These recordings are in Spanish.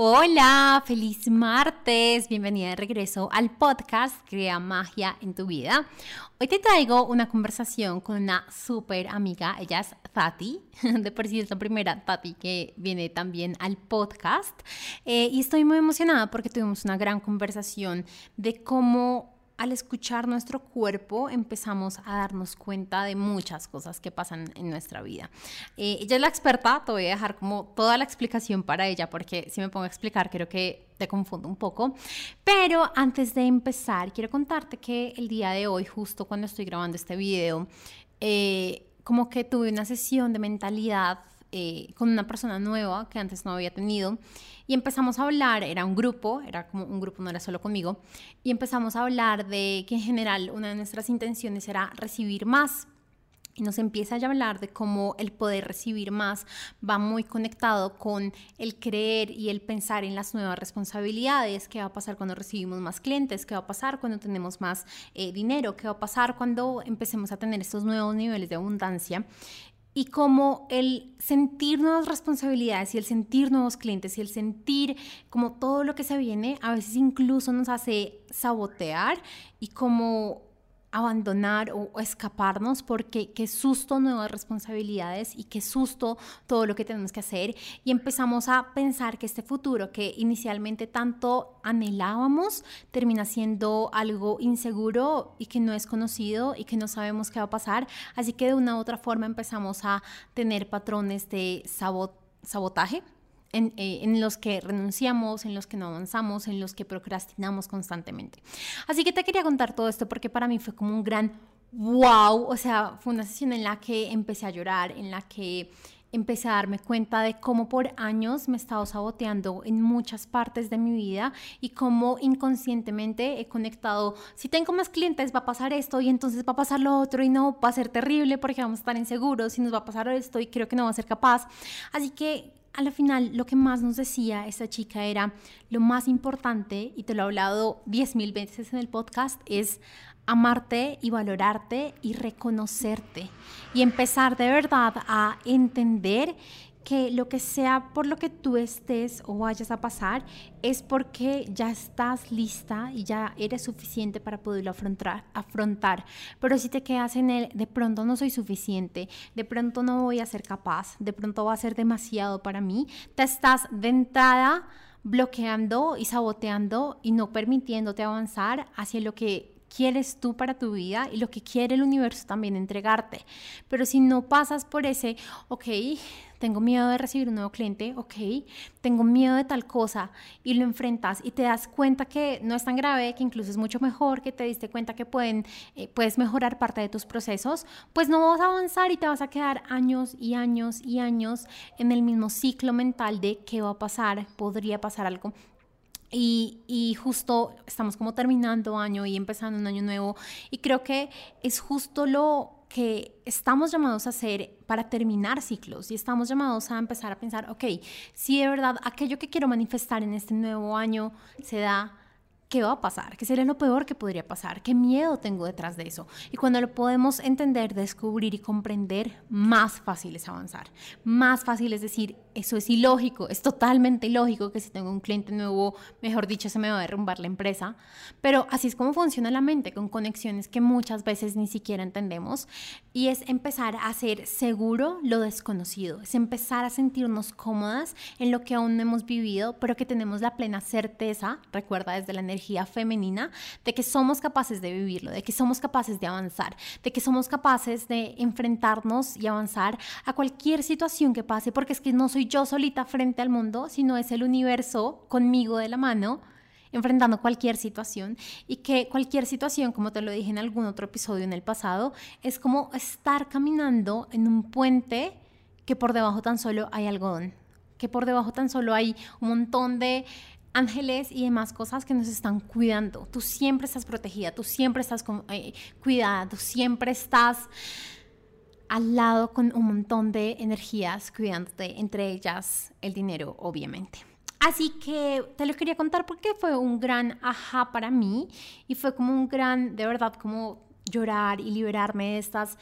Hola, feliz martes, bienvenida de regreso al podcast Crea Magia en tu vida. Hoy te traigo una conversación con una súper amiga, ella es Tati, de por sí es la primera Tati que viene también al podcast. Eh, y estoy muy emocionada porque tuvimos una gran conversación de cómo al escuchar nuestro cuerpo empezamos a darnos cuenta de muchas cosas que pasan en nuestra vida. Eh, ella es la experta, te voy a dejar como toda la explicación para ella porque si me pongo a explicar creo que te confundo un poco. Pero antes de empezar, quiero contarte que el día de hoy, justo cuando estoy grabando este video, eh, como que tuve una sesión de mentalidad eh, con una persona nueva que antes no había tenido. Y empezamos a hablar, era un grupo, era como un grupo, no era solo conmigo, y empezamos a hablar de que en general una de nuestras intenciones era recibir más. Y nos empieza a hablar de cómo el poder recibir más va muy conectado con el creer y el pensar en las nuevas responsabilidades, qué va a pasar cuando recibimos más clientes, qué va a pasar cuando tenemos más eh, dinero, qué va a pasar cuando empecemos a tener estos nuevos niveles de abundancia y como el sentir nuevas responsabilidades y el sentir nuevos clientes y el sentir como todo lo que se viene a veces incluso nos hace sabotear y como abandonar o, escaparnos porque qué susto nuevas responsabilidades y qué susto todo lo que tenemos que hacer. Y empezamos a pensar que este futuro que inicialmente tanto anhelábamos termina siendo algo inseguro y que no es conocido y que no sabemos qué va a pasar. Así que de una u otra forma empezamos a tener patrones de sabotaje eh, en, los que renunciamos, en los que no avanzamos, en los que procrastinamos constantemente. Así que te quería contar todo esto porque para mí fue como un gran wow, o sea, fue una sesión en la que empecé a llorar, en la que empecé a darme cuenta de cómo por años me he estado saboteando en muchas partes de mi vida y cómo inconscientemente he conectado, si tengo más clientes va a pasar esto y entonces va a pasar lo otro y no, va a ser terrible porque vamos a estar inseguros y nos va a pasar esto y creo que no va a ser capaz. Así que a la final lo que más nos decía esta chica era lo más importante, y te lo he hablado diez mil veces en el podcast, es amarte y valorarte y reconocerte y empezar de verdad a entender que lo que sea por lo que tú estés o vayas a pasar es porque ya estás lista y ya eres suficiente para poderlo afrontar, afrontar. Pero si te quedas en el de pronto no soy suficiente, de pronto no voy a ser capaz, de pronto va a ser demasiado para mí, te estás de entrada bloqueando y saboteando y no permitiéndote avanzar hacia lo que quieres tú para tu vida y lo que quiere el universo también entregarte. Pero si no pasas por ese, ok, tengo miedo de recibir un nuevo cliente, ok, tengo miedo de tal cosa y lo enfrentas y te das cuenta que no es tan grave, que incluso es mucho mejor, que te diste cuenta que pueden, eh, puedes mejorar parte de tus procesos, pues no vas a avanzar y te vas a quedar años y años y años en el mismo ciclo mental de qué va a pasar, podría pasar algo y, justo estamos como terminando año y empezando un año nuevo y creo que es justo lo que estamos llamados a hacer para terminar ciclos y estamos llamados a empezar a pensar, ok, si de verdad aquello que quiero manifestar en este nuevo año se da ¿qué va a pasar? ¿Qué sería lo peor que podría pasar? ¿Qué miedo tengo detrás de eso? Y cuando lo podemos entender, descubrir y comprender, más fácil es avanzar. Más fácil es decir, eso es ilógico, es totalmente ilógico que si tengo un cliente nuevo, mejor dicho, se me va a derrumbar la empresa. Pero así es como funciona la mente, con conexiones que muchas veces ni siquiera entendemos. Y es empezar a hacer seguro lo desconocido, es empezar a sentirnos cómodas en lo que aún no hemos vivido, pero que tenemos la plena certeza, recuerda desde la energía, femenina, de que somos capaces de vivirlo, de que somos capaces de avanzar, de que somos capaces de enfrentarnos y avanzar a cualquier situación que pase, porque es que no soy yo solita frente al mundo, sino es el universo conmigo de la mano enfrentando cualquier situación y que cualquier situación, como te lo dije en algún otro episodio en el pasado, es como estar caminando en un puente que por debajo tan solo hay algodón, que por debajo tan solo hay un montón de ángeles y demás cosas que nos están cuidando. Tú siempre estás protegida, tú siempre estás eh, cuidada, tú siempre estás al lado con un montón de energías cuidándote, entre ellas el dinero, obviamente. Así que te lo quería contar porque fue un gran ajá para mí y fue como un gran, de verdad, como llorar y liberarme de estas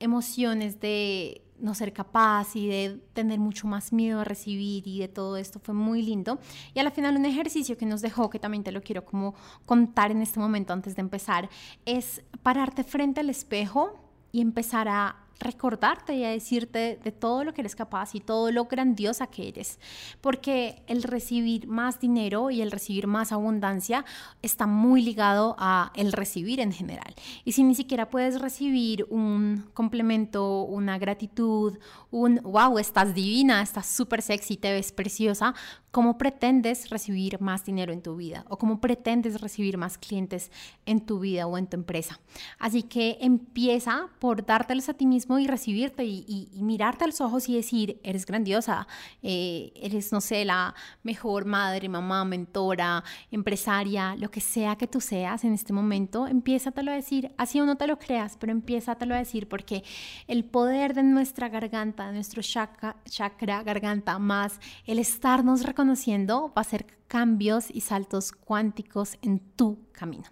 emociones de no ser capaz y de tener mucho más miedo a recibir y de todo esto fue muy lindo. Y al final un ejercicio que nos dejó, que también te lo quiero como contar en este momento antes de empezar, es pararte frente al espejo y empezar a recordarte y a decirte de todo lo que eres capaz y todo lo grandiosa que eres. Porque el recibir más dinero y el recibir más abundancia está muy ligado a el recibir en general. Y si ni siquiera puedes recibir un complemento, una gratitud, un wow, estás divina, estás súper sexy, te ves preciosa, ¿cómo pretendes recibir más dinero en tu vida? ¿O cómo pretendes recibir más clientes en tu vida o en tu empresa? Así que empieza por dártelos a ti mismo y recibirte y, mirarte a los ojos y decir, eres grandiosa, eh, eres, no sé, la mejor madre, mamá, mentora, empresaria, lo que sea que tú seas en este momento, empiézatelo a decir, así o no te lo creas, pero empiézatelo a decir porque el poder de nuestra garganta, de nuestro chakra, chakra garganta, más el estarnos reconociendo va a ser cambios y saltos cuánticos en tu camino.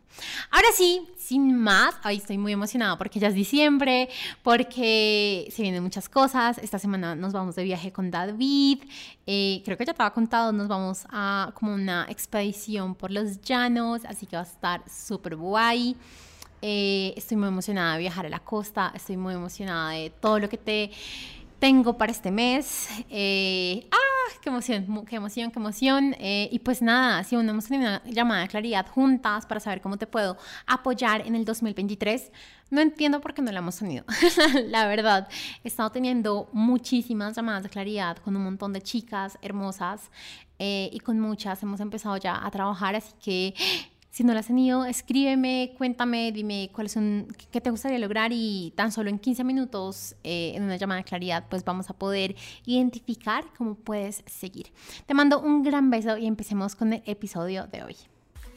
Ahora sí, sin más, hoy estoy muy emocionada porque ya es diciembre, porque se vienen muchas cosas. Esta semana nos vamos de viaje con David. Eh, creo que ya te había contado, nos vamos a como una expedición por los llanos, así que va a estar súper guay. Eh, estoy muy emocionada de viajar a la costa, estoy muy emocionada de todo lo que te tengo para este mes. Eh, ¡Ah! ¡Qué emoción! ¡Qué emoción! ¡Qué emoción! Eh, y pues nada, si aún hemos tenido una llamada de claridad juntas para saber cómo te puedo apoyar en el 2023, no entiendo por qué no la hemos tenido. la verdad, he estado teniendo muchísimas llamadas de claridad con un montón de chicas hermosas eh, y con muchas hemos empezado ya a trabajar, así que si no lo has tenido, escríbeme, cuéntame, dime cuáles son, qué te gustaría lograr y tan solo en 15 minutos eh, en una llamada de claridad, pues vamos a poder identificar cómo puedes seguir. Te mando un gran beso y empecemos con el episodio de hoy.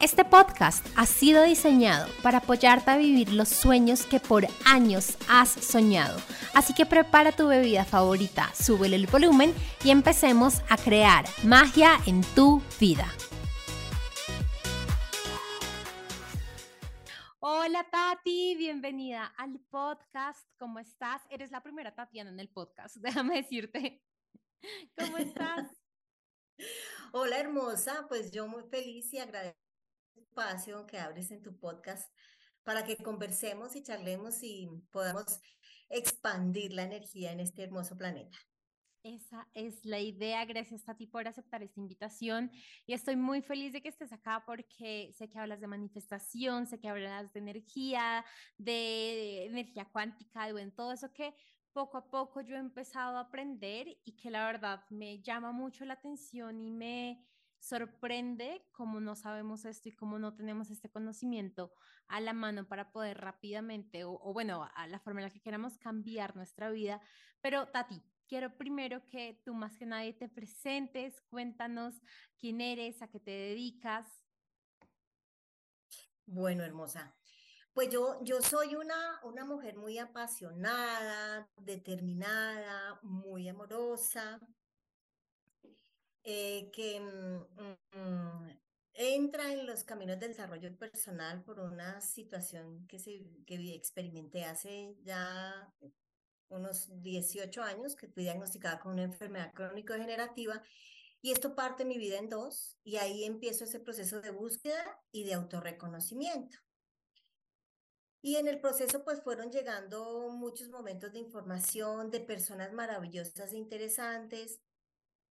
Este podcast ha sido diseñado para apoyarte a vivir los sueños que por años has soñado. Así que prepara tu bebida favorita, súbele el volumen y empecemos a crear magia en tu vida. Hola Tati, bienvenida al podcast. ¿Cómo estás? Eres la primera Tatiana en el podcast, déjame decirte. ¿Cómo estás? Hola hermosa, pues yo muy feliz y agradecida espacio que abres en tu podcast para que conversemos y charlemos y podamos expandir la energía en este hermoso planeta. Esa es la idea. Gracias a ti por aceptar esta invitación. Y estoy muy feliz de que estés acá porque sé que hablas de manifestación, sé que hablas de energía, de energía cuántica, de todo eso que poco a poco yo he empezado a aprender y que la verdad me llama mucho la atención y me, sorprende cómo no sabemos esto y cómo no tenemos este conocimiento a la mano para poder rápidamente, o, bueno, a la forma en la que queramos cambiar nuestra vida. Pero Tati, quiero primero que tú más que nadie te presentes, cuéntanos quién eres, a qué te dedicas. Bueno, hermosa. Pues yo, yo soy una, una mujer muy apasionada, determinada, muy amorosa, eh, que mm, mm, entra en los caminos del desarrollo personal por una situación que, se, que experimenté hace ya unos 18 años, que fui diagnosticada con una enfermedad crónico-degenerativa, y esto parte mi vida en dos, y ahí empiezo ese proceso de búsqueda y de autorreconocimiento. Y en el proceso pues fueron llegando muchos momentos de información de personas maravillosas e interesantes,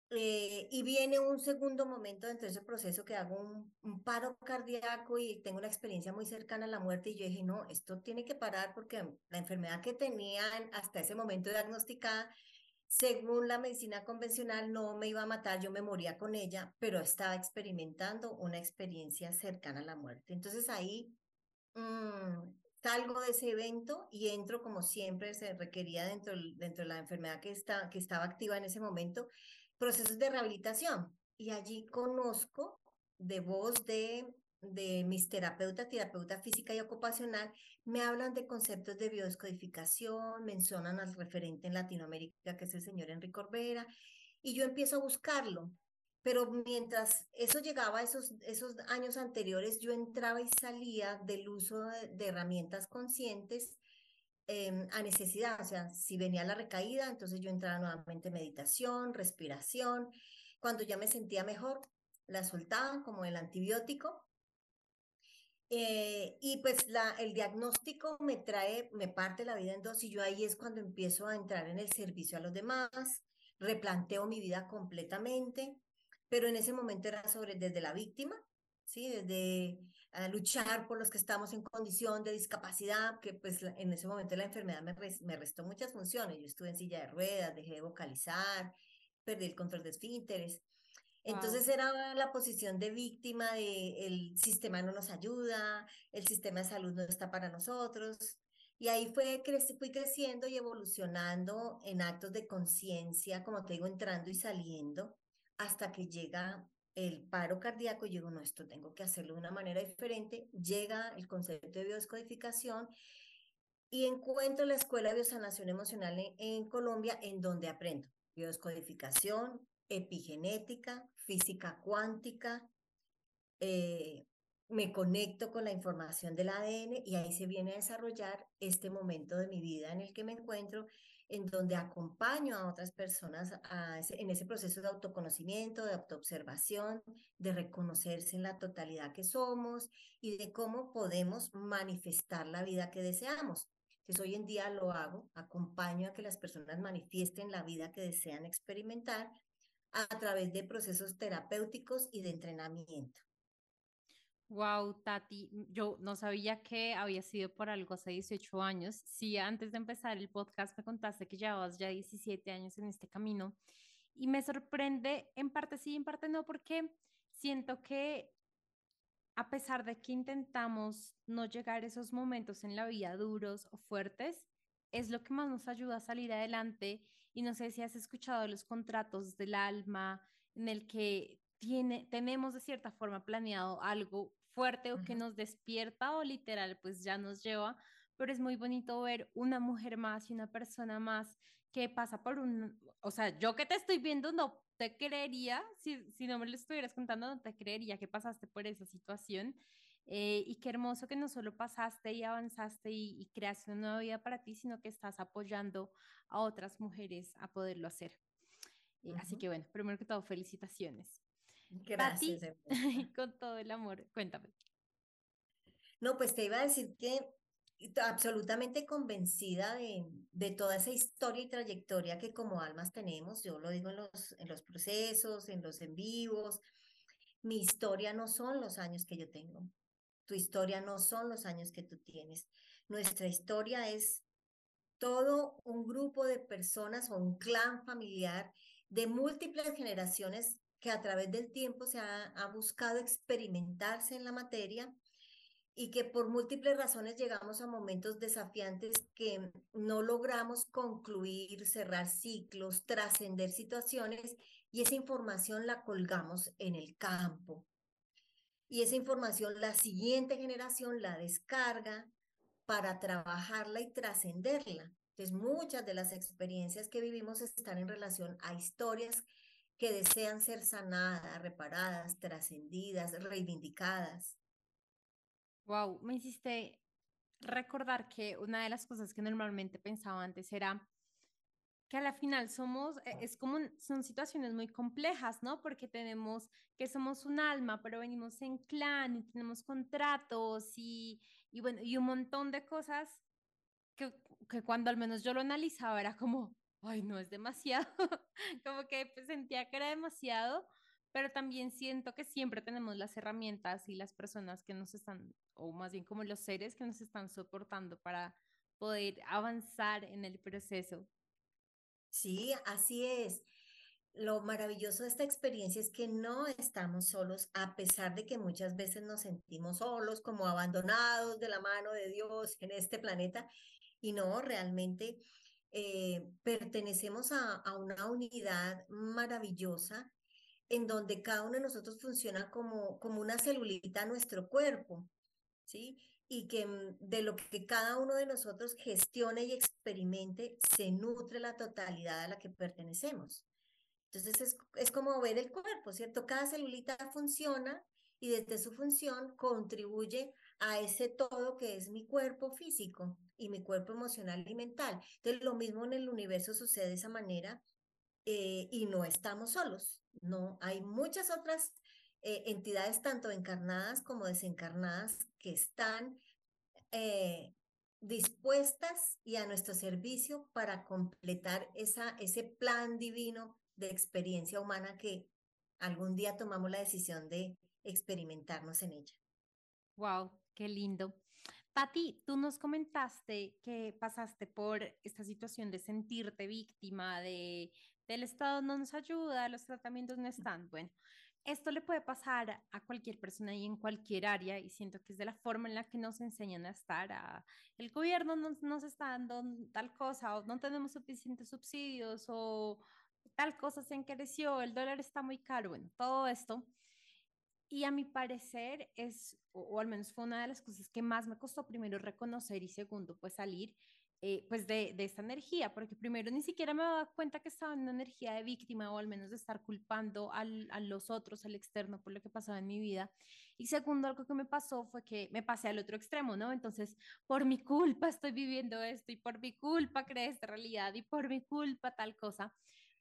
eh, y viene un segundo momento dentro de ese proceso que hago un, paro cardíaco y tengo una experiencia muy cercana a la muerte y yo dije, no, esto tiene que parar porque la enfermedad que tenía hasta ese momento diagnosticada, según la medicina convencional, no me iba a matar, yo me moría con ella, pero estaba experimentando una experiencia cercana a la muerte. Entonces ahí mm, salgo de ese evento y entro como siempre se requería dentro, dentro de la enfermedad que, está, que estaba activa en ese momento procesos de rehabilitación y allí conozco de voz de de mis terapeutas, terapeuta física y ocupacional, me hablan de conceptos de biodescodificación, mencionan al referente en Latinoamérica, que es el señor Enrique Orbera, y yo empiezo a buscarlo. Pero mientras eso llegaba, esos, esos años anteriores, yo entraba y salía del uso de, herramientas conscientes em, a necesidad. O sea, si venía la recaída, entonces yo entraba nuevamente en meditación, respiración. Cuando ya me sentía mejor, la soltaba como el antibiótico eh, y pues la, el diagnóstico me trae, me parte la vida en dos y yo ahí es cuando empiezo a entrar en el servicio a los demás, replanteo mi vida completamente, pero en ese momento era sobre desde la víctima, ¿sí? Desde ah, luchar por los que estamos en condición de discapacidad, que pues en ese momento la enfermedad me, me restó muchas funciones. Yo estuve en silla de ruedas, dejé de vocalizar, perdí el control de esfínteres. Entonces era la posición de víctima de el sistema no nos ayuda, el sistema de salud no está para nosotros. Y ahí fue, fui creciendo y evolucionando en actos de conciencia, como te digo, entrando y saliendo, hasta que llega el paro cardíaco y digo, no, esto tengo que hacerlo de una manera diferente. Llega el concepto de biodescodificación y encuentro la Escuela de Biosanación Emocional en, en Colombia, en donde aprendo biodescodificación, epigenética, física cuántica, eh, me conecto con la información del ADN y ahí se viene a desarrollar este momento de mi vida en el que me encuentro, en donde acompaño a otras personas en ese proceso de autoconocimiento, de autoobservación, de reconocerse en la totalidad que somos y de cómo podemos manifestar la vida que deseamos. Entonces hoy en día lo hago, acompaño a que las personas manifiesten la vida que desean experimentar a través de procesos terapéuticos y de entrenamiento. Wow, Tati, yo no sabía que había sido por algo hace 18 años. Sí, antes de empezar el podcast me contaste que llevabas ya 17 años en este camino y me sorprende en parte sí, en parte no, porque siento que a pesar de que intentamos no llegar a esos momentos en la vida duros o fuertes, es lo que más nos ayuda a salir adelante y no sé si has escuchado los contratos del alma en el que tiene, tenemos de cierta forma planeado algo fuerte o que nos despierta o literal pues ya nos lleva, pero es muy bonito ver una mujer más y una persona más que pasa por un, o sea, yo que te estoy viendo no te creería, si, si no me lo estuvieras contando, no te creería que pasaste por esa situación. Eh, y qué hermoso que no solo pasaste y avanzaste y, y, creaste una nueva vida para ti, sino que estás apoyando a otras mujeres a poderlo hacer. Eh, así que bueno, primero que todo, felicitaciones. Gracias. con todo el amor, cuéntame. No, pues te iba a decir que absolutamente convencida de, de, toda esa historia y trayectoria que como almas tenemos, yo lo digo en los, en los procesos, en los en vivos, mi historia no son los años que yo tengo, tu historia no son los años que tú tienes. Nuestra historia es todo un grupo de personas o un clan familiar de múltiples generaciones que a través del tiempo se ha, buscado experimentarse en la materia y que por múltiples razones llegamos a momentos desafiantes que no logramos concluir, cerrar ciclos, trascender situaciones y esa información la colgamos en el campo, y esa información la siguiente generación la descarga para trabajarla y trascenderla. Entonces, muchas de las experiencias que vivimos están en relación a historias que desean ser sanadas, reparadas, trascendidas, reivindicadas. Wow, me hiciste recordar que una de las cosas que normalmente pensaba antes era que a la final somos, e, es como, son situaciones muy complejas, ¿no? Porque tenemos que somos un alma, pero venimos en clan y tenemos contratos y, y bueno, y un montón de cosas que, que cuando al menos yo lo analizaba era como, ay, no es demasiado, como que pues, sentía que era demasiado, pero también siento que siempre tenemos las herramientas y las personas que nos están, o más bien como los seres que nos están soportando para poder avanzar en el proceso. Sí, así es. Lo maravilloso de esta experiencia es que no estamos solos, a pesar de que muchas veces nos sentimos solos, como abandonados de la mano de Dios en este planeta. Y no, realmente eh, pertenecemos a, una unidad maravillosa en donde cada uno de nosotros funciona como, como una celulita a nuestro cuerpo, ¿sí? Y que mm, de lo que cada uno de nosotros gestione y experimente, se nutre la totalidad a la que pertenecemos. Entonces es, es como ver el cuerpo, ¿cierto? Cada celulita funciona y desde su función contribuye a ese todo que es mi cuerpo físico y mi cuerpo emocional y mental. Entonces, lo mismo en el universo sucede de esa manera eh, y no estamos solos, no, hay muchas otras eh, entidades, tanto encarnadas como desencarnadas, que están eh, dispuestas y a nuestro servicio para completar esa, ese plan divino de experiencia humana que algún día tomamos la decisión de experimentarnos en ella. Wow, qué lindo. Pati, tú nos comentaste que pasaste por esta situación de sentirte víctima, de del Estado no nos ayuda, los tratamientos no están. Bueno, esto le puede pasar a cualquier persona y en cualquier área y siento que es de la forma en la que nos enseñan a estar. A, el gobierno nos, nos está dando tal cosa o no tenemos suficientes subsidios o tal cosa se encareció, el dólar está muy caro, bueno, todo esto y a mi parecer es, o, al menos fue una de las cosas que más me costó primero reconocer y segundo, pues salir eh, pues de, de, esta energía, porque primero ni siquiera me daba cuenta que estaba en una energía de víctima o al menos de estar culpando al, a los otros, al externo por lo que pasaba en mi vida. Y segundo, algo que me pasó fue que me pasé al otro extremo, ¿no? Entonces, por mi culpa estoy viviendo esto y por mi culpa creé esta realidad y por mi culpa tal cosa.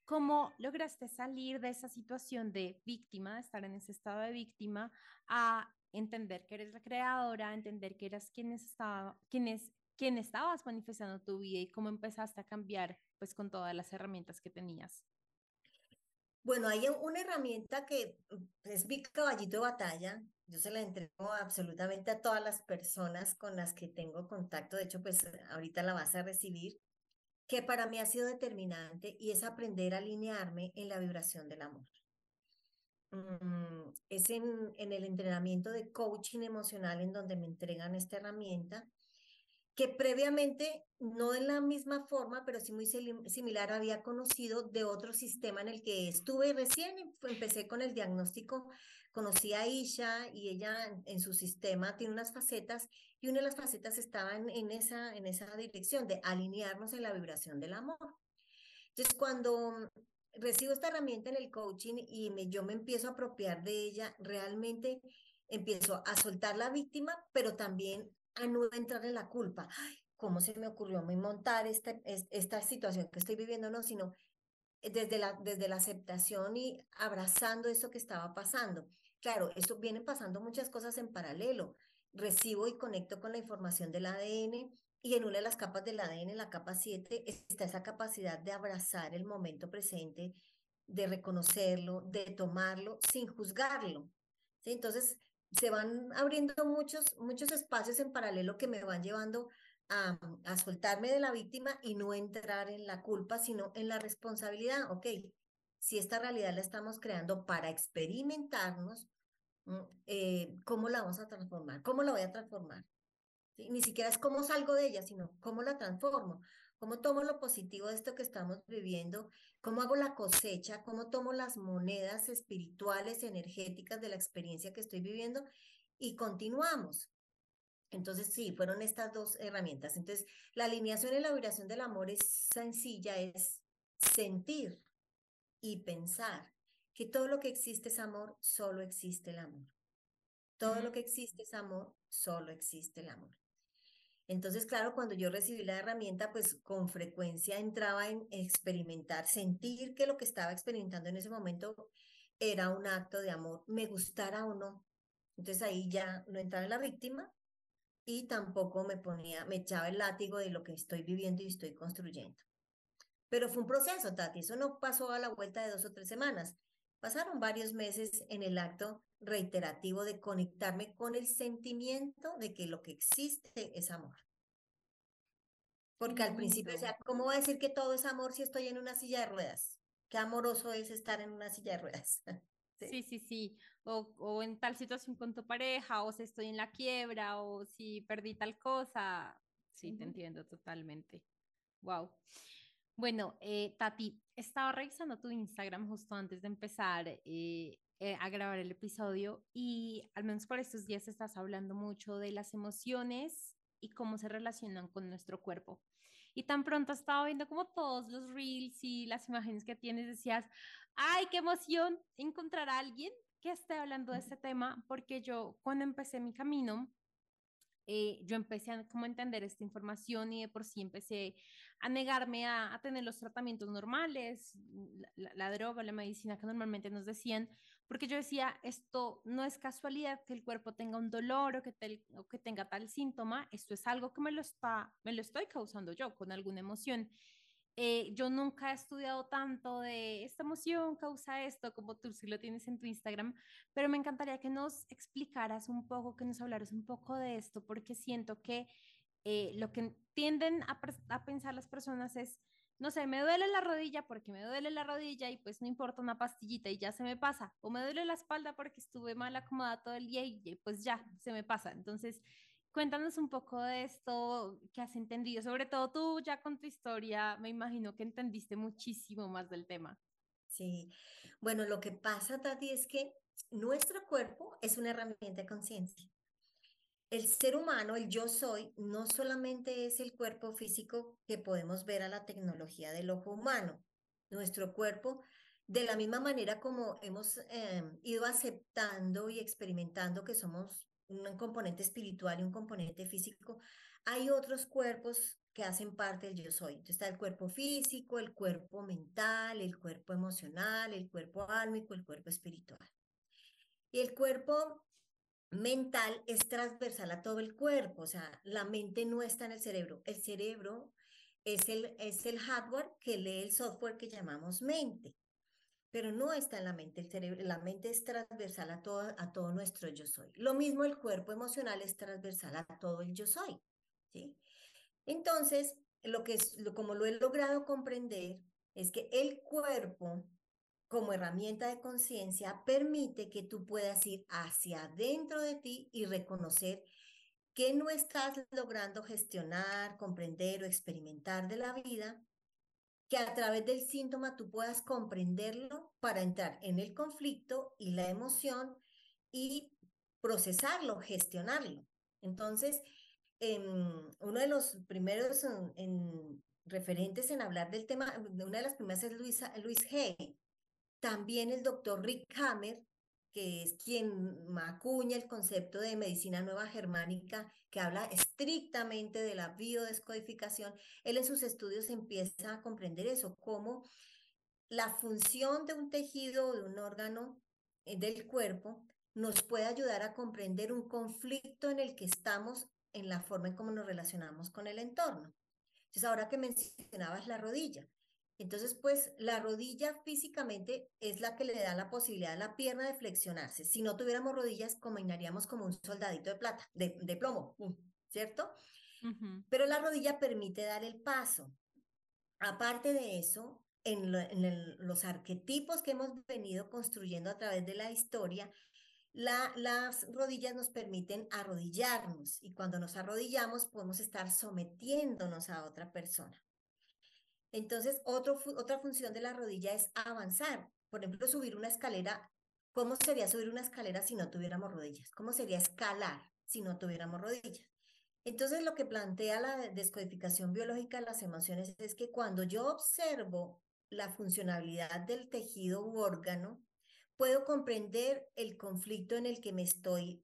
¿Cómo lograste salir de esa situación de víctima, de estar en ese estado de víctima, a entender que eres la creadora, a entender que eras quien, estaba, quien, es, quien estabas manifestando tu vida y cómo empezaste a cambiar pues con todas las herramientas que tenías? Bueno, hay una herramienta que es mi caballito de batalla. Yo se la entrego absolutamente a todas las personas con las que tengo contacto. De hecho, pues ahorita la vas a recibir que para mí ha sido determinante y es aprender a alinearme en la vibración del amor. Mm, es en, en el entrenamiento de coaching emocional en donde me entregan esta herramienta que previamente, no en la misma forma, pero sí muy similar, había conocido de otro sistema en el que estuve recién, em, empecé con el diagnóstico, conocí a Isha y ella en, su sistema tiene unas facetas y una de las facetas estaba en, esa, en esa dirección de alinearnos en la vibración del amor. Entonces, cuando recibo esta herramienta en el coaching y me, yo me empiezo a apropiar de ella, realmente empiezo a soltar la víctima, pero también a no entrar en la culpa. ¿Cómo se me ocurrió montar esta, esta situación que estoy viviendo? No, sino eh, desde la, desde la aceptación y abrazando eso que estaba pasando. Claro, esto vienen pasando muchas cosas en paralelo. Recibo y conecto con la información del ADN y en una de las capas del ADN, la capa 7, está esa capacidad de abrazar el momento presente, de reconocerlo, de tomarlo sin juzgarlo. Entonces, se van abriendo muchos, muchos espacios en paralelo que me van llevando a, a, soltarme de la víctima y no entrar en la culpa, sino en la responsabilidad. Ok, si esta realidad la estamos creando para experimentarnos, mm, eh, ¿cómo la vamos a transformar? ¿Cómo la voy a transformar? Ni siquiera es cómo salgo de ella, sino cómo la transformo. ¿Cómo tomo lo positivo de esto que estamos viviendo? ¿Cómo hago la cosecha? ¿Cómo tomo las monedas espirituales, energéticas de la experiencia que estoy viviendo? Y continuamos. Entonces, sí, fueron estas dos herramientas. Entonces, la alineación y la vibración del amor es sencilla, es sentir y pensar que todo lo que existe es amor, solo existe el amor. Todo lo que existe es amor, solo existe el amor. Entonces, claro, cuando yo recibí la herramienta, pues con frecuencia entraba en experimentar, sentir que lo que estaba experimentando en ese momento era un acto de amor, me gustara o no. Entonces ahí ya no entraba en la víctima y tampoco me ponía, me echaba el látigo de lo que estoy viviendo y estoy construyendo. Pero fue un proceso, Tati, eso no pasó a la vuelta de dos o tres semanas. Pasaron varios meses en el acto reiterativo de conectarme con el sentimiento de que lo que existe es amor. Porque al principio decía, ¿cómo voy a decir que todo es amor si estoy en una silla de ruedas? Qué amoroso es estar en una silla de ruedas. sí, sí, sí. O, o, en tal situación con tu pareja, o si estoy en la quiebra, o si perdí tal cosa. Sí, te entiendo totalmente. Wow. Bueno, eh, Tati, estaba revisando tu Instagram justo antes de empezar eh, eh, a grabar el episodio y al menos por estos días estás hablando mucho de las emociones y cómo se relacionan con nuestro cuerpo. Y tan pronto estaba viendo como todos los reels y las imágenes que tienes, decías, ay, qué emoción encontrar a alguien que esté hablando de este tema, porque yo cuando empecé mi camino, eh, yo empecé a como entender esta información y de por sí empecé a negarme a, tener los tratamientos normales, la, la, droga, la medicina que normalmente nos decían, porque yo decía, esto no es casualidad que el cuerpo tenga un dolor o que, o que tenga tal síntoma, esto es algo que me lo, está, me lo estoy causando yo con alguna emoción. Eh, yo nunca he estudiado tanto de esta emoción causa esto como tú sí lo tienes en tu Instagram, pero me encantaría que nos explicaras un poco, que nos hablaras un poco de esto, porque siento que eh, lo que tienden a, a, pensar las personas es, no sé, me duele la rodilla porque me duele la rodilla y pues no importa una pastillita y ya se me pasa, o me duele la espalda porque estuve mal acomodada todo el día y pues ya se me pasa. Entonces, Cuéntanos un poco de esto que has entendido, sobre todo tú ya con tu historia, me imagino que entendiste muchísimo más del tema. Sí, bueno, lo que pasa, Tati, es que nuestro cuerpo es una herramienta de conciencia. El ser humano, el yo soy, no solamente es el cuerpo físico que podemos ver a la tecnología del ojo humano. Nuestro cuerpo, de la misma manera como hemos eh, ido aceptando y experimentando que somos un componente espiritual y un componente físico, hay otros cuerpos que hacen parte del yo soy. Entonces está el cuerpo físico, el cuerpo mental, el cuerpo emocional, el cuerpo álmico, el cuerpo espiritual. Y el cuerpo mental es transversal a todo el cuerpo, o sea, la mente no está en el cerebro. El cerebro es el, es el hardware que lee el software que llamamos mente pero no está en la mente. El cerebro, la mente es transversal a todo, a todo nuestro yo soy. Lo mismo el cuerpo emocional es transversal a todo el yo soy. ¿sí? Entonces, lo que es, como lo he logrado comprender, es que el cuerpo, como herramienta de conciencia, permite que tú puedas ir hacia adentro de ti y reconocer que no estás logrando gestionar, comprender o experimentar de la vida que a través del síntoma tú puedas comprenderlo para entrar en el conflicto y la emoción y procesarlo, gestionarlo. Entonces, uno de los primeros en, referentes en hablar del tema, una de las primeras es Luis, Luis Hay. También el doctor Rick Hammer que es quien acuña el concepto de medicina nueva germánica, que habla estrictamente de la biodescodificación, él en sus estudios empieza a comprender eso, como la función de un tejido o de un órgano eh, del cuerpo nos puede ayudar a comprender un conflicto en el que estamos en la forma en cómo nos relacionamos con el entorno. Entonces, ahora que mencionabas la rodilla, entonces, pues la rodilla físicamente es la que le da la posibilidad a la pierna de flexionarse. Si no tuviéramos rodillas, caminaríamos como un soldadito de plata, de, plomo, ¿cierto? Pero la rodilla permite dar el paso. Aparte de eso, en, los arquetipos que hemos venido construyendo a través de la historia, las rodillas nos permiten arrodillarnos y cuando nos arrodillamos podemos estar sometiéndonos a otra persona. Entonces, otra función de la rodilla es avanzar. Por ejemplo, subir una escalera. ¿Cómo sería subir una escalera si no tuviéramos rodillas? ¿Cómo sería escalar si no tuviéramos rodillas? Entonces, lo que plantea la descodificación biológica de las emociones es que cuando yo observo la funcionalidad del tejido u órgano, puedo comprender el conflicto en el que me estoy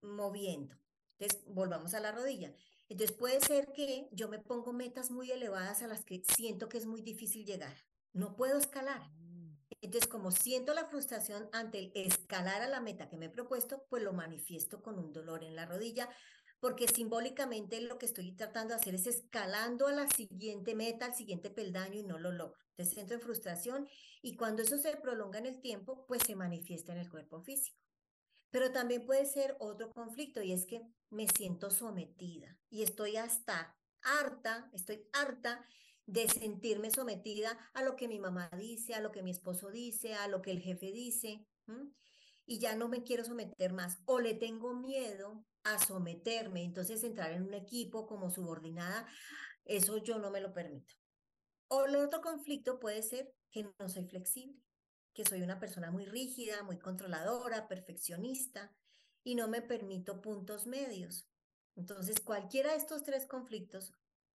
moviendo. Entonces, volvamos a la rodilla. Entonces puede ser que yo me pongo metas muy elevadas a las que siento que es muy difícil llegar. No puedo escalar. Mm. Entonces, como siento la frustración ante el escalar a la meta que me he propuesto, pues lo manifiesto con un dolor en la rodilla, porque simbólicamente lo que estoy tratando de hacer es escalando a la siguiente meta, al siguiente peldaño y no lo logro. Entonces siento en frustración y cuando eso se prolonga en el tiempo, pues se manifiesta en el cuerpo físico. Pero también puede ser otro conflicto y es que me siento sometida y estoy hasta harta, estoy harta de sentirme sometida a lo que mi mamá dice, a lo que mi esposo dice, a lo que el jefe dice, y ya no me quiero someter más o le tengo miedo a someterme, entonces entrar en un equipo como subordinada, eso yo no me lo permito. O el otro conflicto puede ser que no soy flexible, que soy una persona muy rígida, muy controladora, perfeccionista y no me permito puntos medios. Entonces, cualquiera de estos tres conflictos,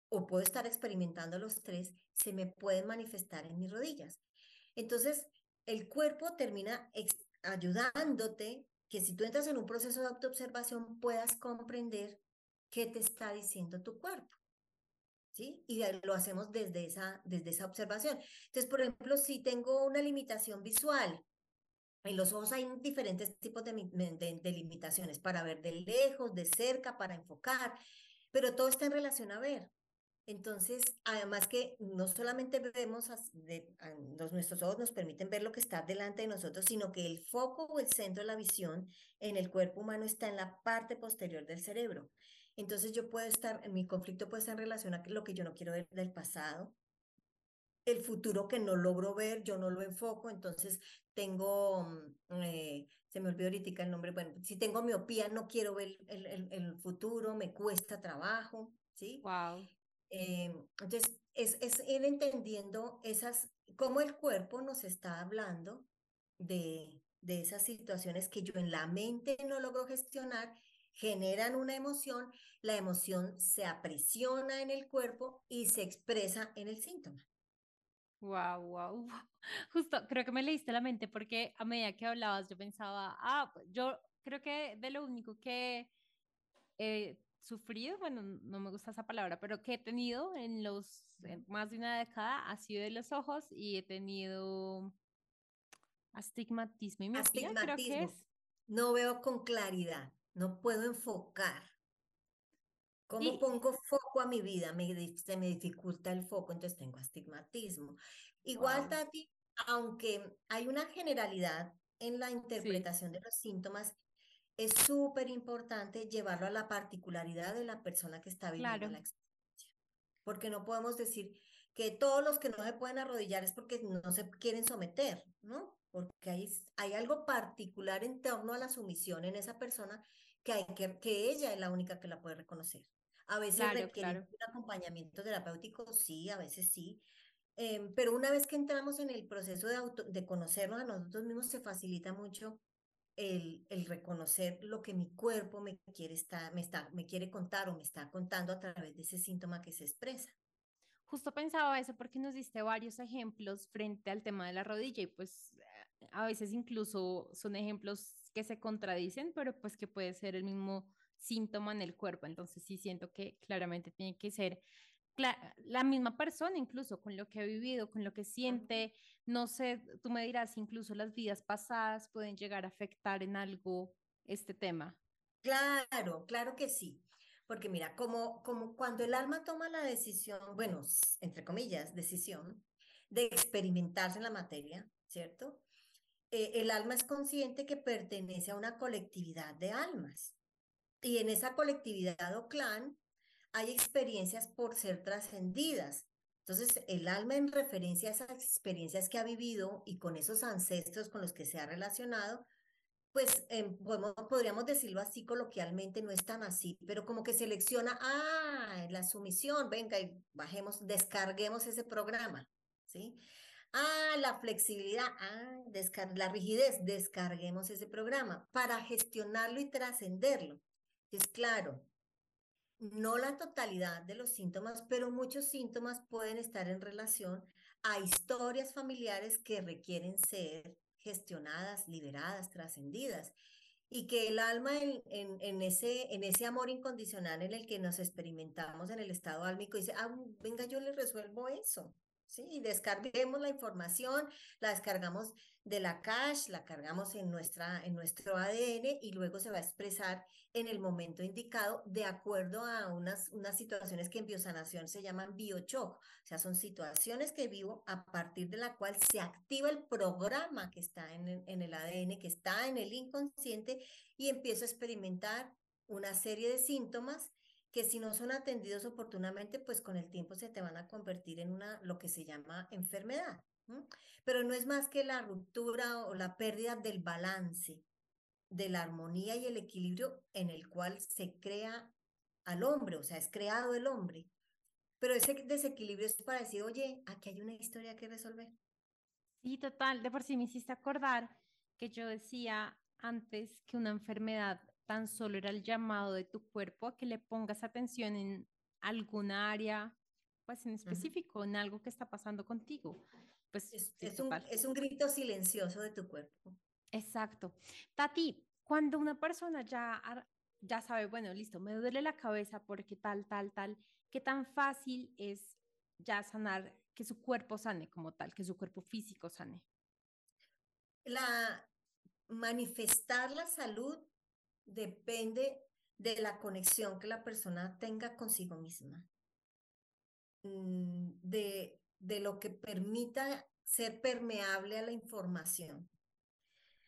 o puedo estar experimentando los tres, se me pueden manifestar en mis rodillas. Entonces, el cuerpo termina ayudándote que si tú entras en un proceso de autoobservación puedas comprender qué te está diciendo tu cuerpo. ¿Sí? Y lo hacemos desde esa, desde esa observación. Entonces, por ejemplo, si tengo una limitación visual, en los ojos hay diferentes tipos de, de, limitaciones para ver de lejos, de cerca, para enfocar, pero todo está en relación a ver. Entonces, además que no solamente vemos, de, los, nuestros ojos nos permiten ver lo que está delante de nosotros, sino que el foco o el centro de la visión en el cuerpo humano está en la parte posterior del cerebro. Entonces yo puedo estar, mi conflicto puede estar en relación a lo que yo no quiero ver del pasado, el futuro que no logro ver, yo no lo enfoco, entonces tengo, mm, eh, se me olvidó ahorita el nombre, bueno, si tengo miopía, no quiero ver el, el, el futuro, me cuesta trabajo, ¿sí? Wow. Eh, entonces, es, es ir entendiendo esas, cómo el cuerpo nos está hablando de, de esas situaciones que yo en la mente no logro gestionar, generan una emoción, la emoción se aprisiona en el cuerpo y se expresa en el síntoma. Wow, wow. Justo, creo que me leíste la mente porque a medida que hablabas yo pensaba, ah, yo creo que de lo único que eh, sufrido, bueno, no me gusta esa palabra, pero que he tenido en los más de una década ha sido de los ojos y he tenido astigmatismo y miopía, creo que es. No veo con claridad, no puedo enfocar. ¿Cómo pongo foco a mi vida? Me, se me dificulta el foco, entonces tengo astigmatismo. Igual, Tati, aunque hay una generalidad en la interpretación de los síntomas, es súper importante llevarlo a la particularidad de la persona que está viviendo la experiencia. Porque no podemos decir que todos los que no se pueden arrodillar es porque no se quieren someter, ¿no? Porque hay, hay algo particular en torno a la sumisión en esa persona que, hay que, que ella es la única que la puede reconocer. A veces requiere un acompañamiento terapéutico, sí, a veces sí. Em, pero una vez que entramos en el proceso de, auto, de conocernos a nosotros mismos, se facilita mucho el, el, reconocer lo que mi cuerpo me quiere, estar, me, está, me quiere contar o me está contando a través de ese síntoma que se expresa. Justo pensaba eso porque nos diste varios ejemplos frente al tema de la rodilla y pues a veces incluso son ejemplos que se contradicen, pero pues que puede ser el mismo síntoma en el cuerpo. Entonces sí siento que claramente tiene que ser la misma persona, incluso con lo que ha vivido, con lo que siente, no sé, tú me dirás, incluso las vidas pasadas pueden llegar a afectar en algo este tema. Claro, claro que sí. Porque mira, como, como cuando el alma toma la decisión, bueno, entre comillas, decisión de experimentarse en la materia, ¿cierto? Eh, el alma es consciente que pertenece a una colectividad de almas. Y en esa colectividad o clan hay experiencias por ser trascendidas. Entonces, el alma en referencia a esas experiencias que ha vivido y con esos ancestros con los que se ha relacionado, pues em, podríamos decirlo así coloquialmente, no es tan así, pero como que selecciona, ah, la sumisión, venga y bajemos, descarguemos ese programa, ¿sí? Ah, la flexibilidad, ah, la rigidez, descarguemos ese programa para gestionarlo y trascenderlo. Es claro, no la totalidad de los síntomas, pero muchos síntomas pueden estar en relación a historias familiares que requieren ser gestionadas, liberadas, trascendidas. Y que el alma en, en, ese, en ese amor incondicional en el que nos experimentamos en el estado álmico dice, ah, venga, yo le resuelvo eso. ¿Sí? Descarguemos la información, la descargamos de la cache, la cargamos en, nuestra, en nuestro ADN y luego se va a expresar en el momento indicado de acuerdo a unas, unas situaciones que en biosanación se llaman biochoc. O sea, son situaciones que vivo a partir de la cual se activa el programa que está en, en el ADN, que está en el inconsciente y empiezo a experimentar una serie de síntomas que si no son atendidos oportunamente, pues con el tiempo se te van a convertir en una, lo que se llama enfermedad. Pero no es más que la ruptura o la pérdida del balance, de la armonía y el equilibrio en el cual se crea al hombre, o sea, es creado el hombre. pero ese desequilibrio es para decir, oye, aquí hay una historia que resolver. Sí, total, de por sí me hiciste acordar que yo decía antes que una enfermedad tan solo era el llamado de tu cuerpo a que le pongas atención en alguna área, pues en específico, en algo que está pasando contigo. Pues, es, un, es un grito silencioso de tu cuerpo. Exacto. Tati, cuando una persona ya, ya sabe, bueno, listo, me duele la cabeza porque tal, tal, tal, ¿qué tan fácil es ya sanar, que su cuerpo sane como tal, que su cuerpo físico sane? La manifestar la salud depende de la conexión que la persona tenga consigo misma, mm, de, de lo que permita ser permeable a la información.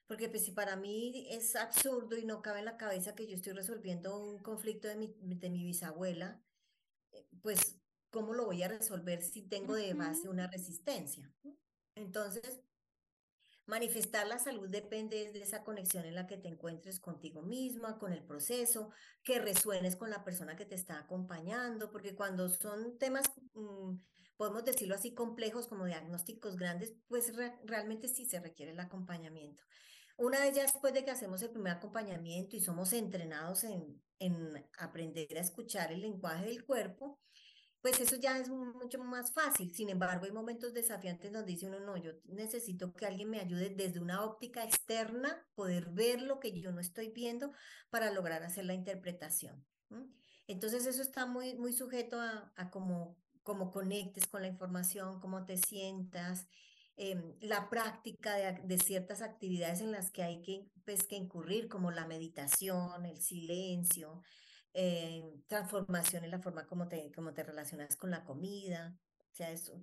Porque pues si para mí es absurdo y no cabe en la cabeza que yo estoy resolviendo un conflicto de mi, de mi bisabuela, eh, pues ¿cómo lo voy a resolver si tengo de base una resistencia? Entonces, Manifestar la salud depende de esa conexión en la que te encuentres contigo misma, con el proceso, que resuenes con la persona que te está acompañando, porque cuando son temas, mm, podemos decirlo así, complejos como diagnósticos grandes, pues realmente sí se requiere el acompañamiento. Una de ellas, después de que hacemos el primer acompañamiento y somos entrenados en, en aprender a escuchar el lenguaje del cuerpo, pues eso ya es mucho más fácil. Sin embargo, hay momentos desafiantes donde dice uno, no, yo necesito que alguien me ayude desde una óptica externa, poder ver lo que yo no estoy viendo para lograr hacer la interpretación. Entonces eso está muy, muy sujeto a, a cómo, cómo conectes con la información, cómo te sientas, em, la práctica de, de, ciertas actividades en las que hay que, pues, que incurrir, como la meditación, el silencio, eh, transformación en la forma como te, como te relacionas con la comida. O sea, es,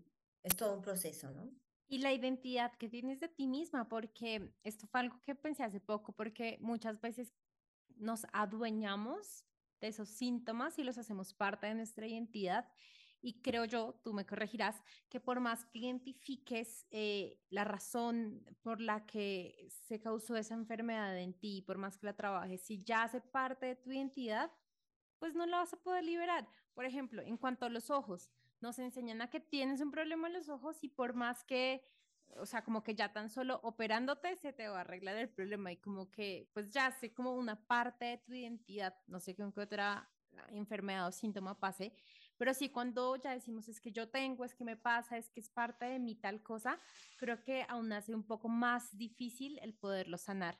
es todo un proceso, ¿no? Y la identidad que tienes de ti misma, porque esto fue algo que pensé hace poco, porque muchas veces nos adueñamos de esos síntomas y los hacemos parte de nuestra identidad. Y creo yo, tú me corregirás, que por más que identifiques eh, la razón por la que se causó esa enfermedad en ti, por más que la trabajes, si ya hace parte de tu identidad, pues no la vas a poder liberar. Por ejemplo, en cuanto a los ojos, nos enseñan a que tienes un problema en los ojos y por más que, o sea, como que ya tan solo operándote se te va a arreglar el problema y como que, pues ya sé como una parte de tu identidad, no sé con qué otra enfermedad o síntoma pase, pero sí cuando ya decimos es que yo tengo, es que me pasa, es que es parte de mí tal cosa, creo que aún hace un poco más difícil el poderlo sanar.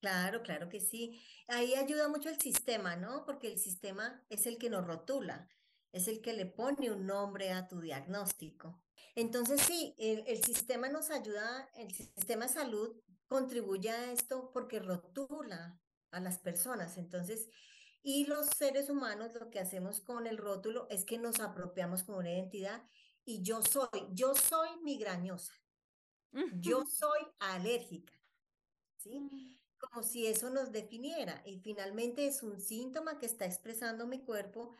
Claro, claro que sí. Ahí ayuda mucho el sistema, ¿no? Porque el sistema es el que nos rotula, es el que le pone un nombre a tu diagnóstico. Entonces, sí, el, sistema nos ayuda, el sistema de salud contribuye a esto porque rotula a las personas. Entonces, y los seres humanos lo que hacemos con el rótulo es que nos apropiamos como una identidad y yo soy, yo soy migrañosa, yo soy alérgica, ¿sí? Como si eso nos definiera. Y finalmente es un síntoma que está expresando mi cuerpo